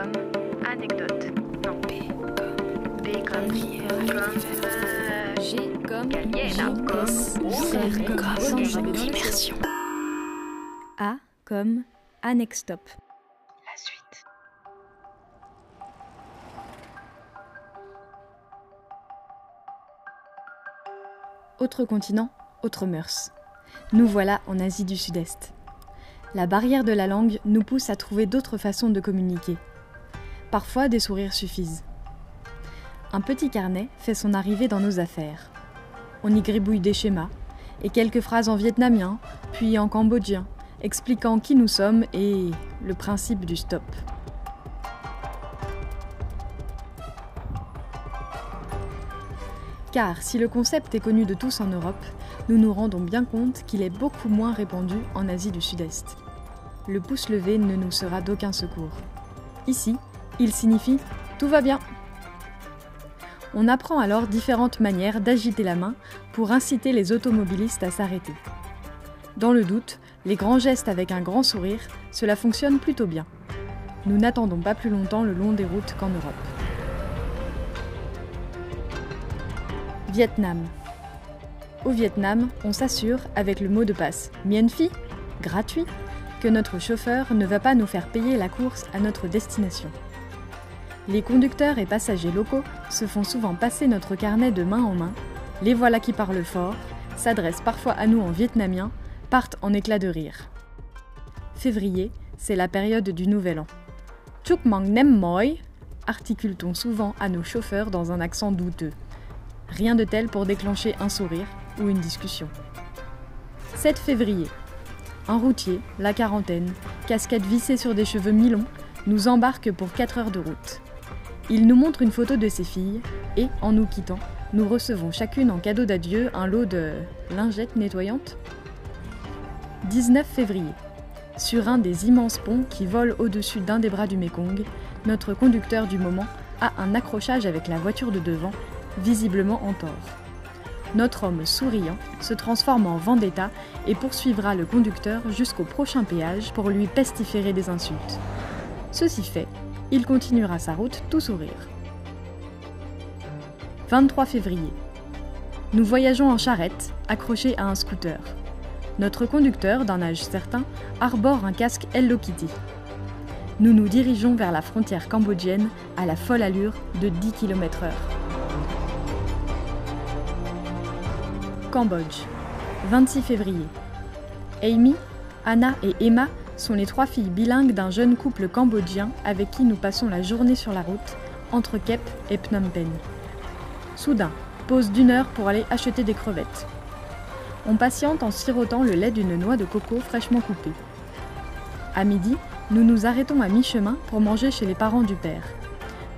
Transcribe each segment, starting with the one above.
comme anecdote. Non. B comme B comme comme euh, G comme Immersion. A comme Annextop. la suite. Autre continent, autre mœurs. Nous voilà en Asie du Sud-Est. La barrière de la langue nous pousse à trouver d'autres façons de communiquer. Parfois, des sourires suffisent. Un petit carnet fait son arrivée dans nos affaires. On y gribouille des schémas et quelques phrases en vietnamien, puis en cambodgien, expliquant qui nous sommes et le principe du stop. Car si le concept est connu de tous en Europe, nous nous rendons bien compte qu'il est beaucoup moins répandu en Asie du Sud-Est. Le pouce levé ne nous sera d'aucun secours. Ici, il signifie tout va bien. On apprend alors différentes manières d'agiter la main pour inciter les automobilistes à s'arrêter. Dans le doute, les grands gestes avec un grand sourire, cela fonctionne plutôt bien. Nous n'attendons pas plus longtemps le long des routes qu'en Europe. Vietnam. Au Vietnam, on s'assure, avec le mot de passe Mien Phi, gratuit, que notre chauffeur ne va pas nous faire payer la course à notre destination. Les conducteurs et passagers locaux se font souvent passer notre carnet de main en main, les voilà qui parlent fort, s'adressent parfois à nous en vietnamien, partent en éclats de rire. Février, c'est la période du Nouvel An. Chuk Mang Nem Moi, articule-t-on souvent à nos chauffeurs dans un accent douteux. Rien de tel pour déclencher un sourire ou une discussion. 7 février. Un routier, la quarantaine, casquette vissée sur des cheveux mi-longs, nous embarque pour 4 heures de route. Il nous montre une photo de ses filles et, en nous quittant, nous recevons chacune en cadeau d'adieu un lot de lingettes nettoyantes. 19 février. Sur un des immenses ponts qui volent au-dessus d'un des bras du Mékong, notre conducteur du moment a un accrochage avec la voiture de devant, visiblement en tort. Notre homme souriant se transforme en vendetta et poursuivra le conducteur jusqu'au prochain péage pour lui pestiférer des insultes. Ceci fait, il continuera sa route tout sourire. 23 février. Nous voyageons en charrette, accrochés à un scooter. Notre conducteur, d'un âge certain, arbore un casque Hello Kitty. Nous nous dirigeons vers la frontière cambodgienne à la folle allure de 10 km/h. Cambodge, 26 février. Amy, Anna et Emma sont les trois filles bilingues d'un jeune couple cambodgien avec qui nous passons la journée sur la route, entre Kep et Phnom Penh. Soudain, pause d'une heure pour aller acheter des crevettes. On patiente en sirotant le lait d'une noix de coco fraîchement coupée. À midi, nous nous arrêtons à mi-chemin pour manger chez les parents du père.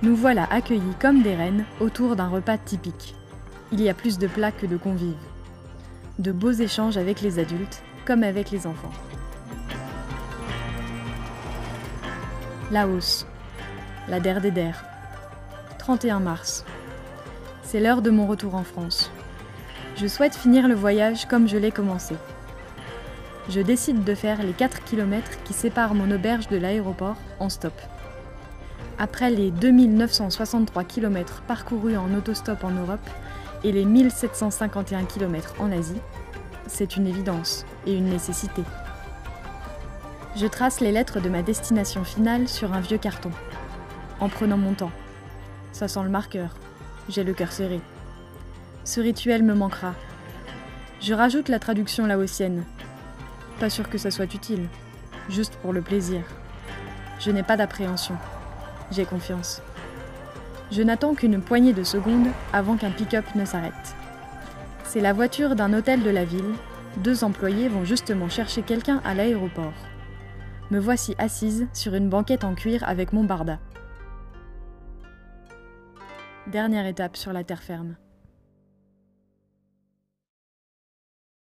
Nous voilà accueillis comme des reines autour d'un repas typique. Il y a plus de plats que de convives. De beaux échanges avec les adultes comme avec les enfants. Laos, la der des der. 31 mars. C'est l'heure de mon retour en France. Je souhaite finir le voyage comme je l'ai commencé. Je décide de faire les 4 km qui séparent mon auberge de l'aéroport en stop. Après les 2963 km parcourus en autostop en Europe et les 1751 km en Asie, c'est une évidence et une nécessité. Je trace les lettres de ma destination finale sur un vieux carton, en prenant mon temps. Ça sent le marqueur. J'ai le cœur serré. Ce rituel me manquera. Je rajoute la traduction laotienne. Pas sûr que ça soit utile, juste pour le plaisir. Je n'ai pas d'appréhension. J'ai confiance. Je n'attends qu'une poignée de secondes avant qu'un pick-up ne s'arrête. C'est la voiture d'un hôtel de la ville. Deux employés vont justement chercher quelqu'un à l'aéroport. Me voici assise sur une banquette en cuir avec mon barda. Dernière étape sur la terre ferme.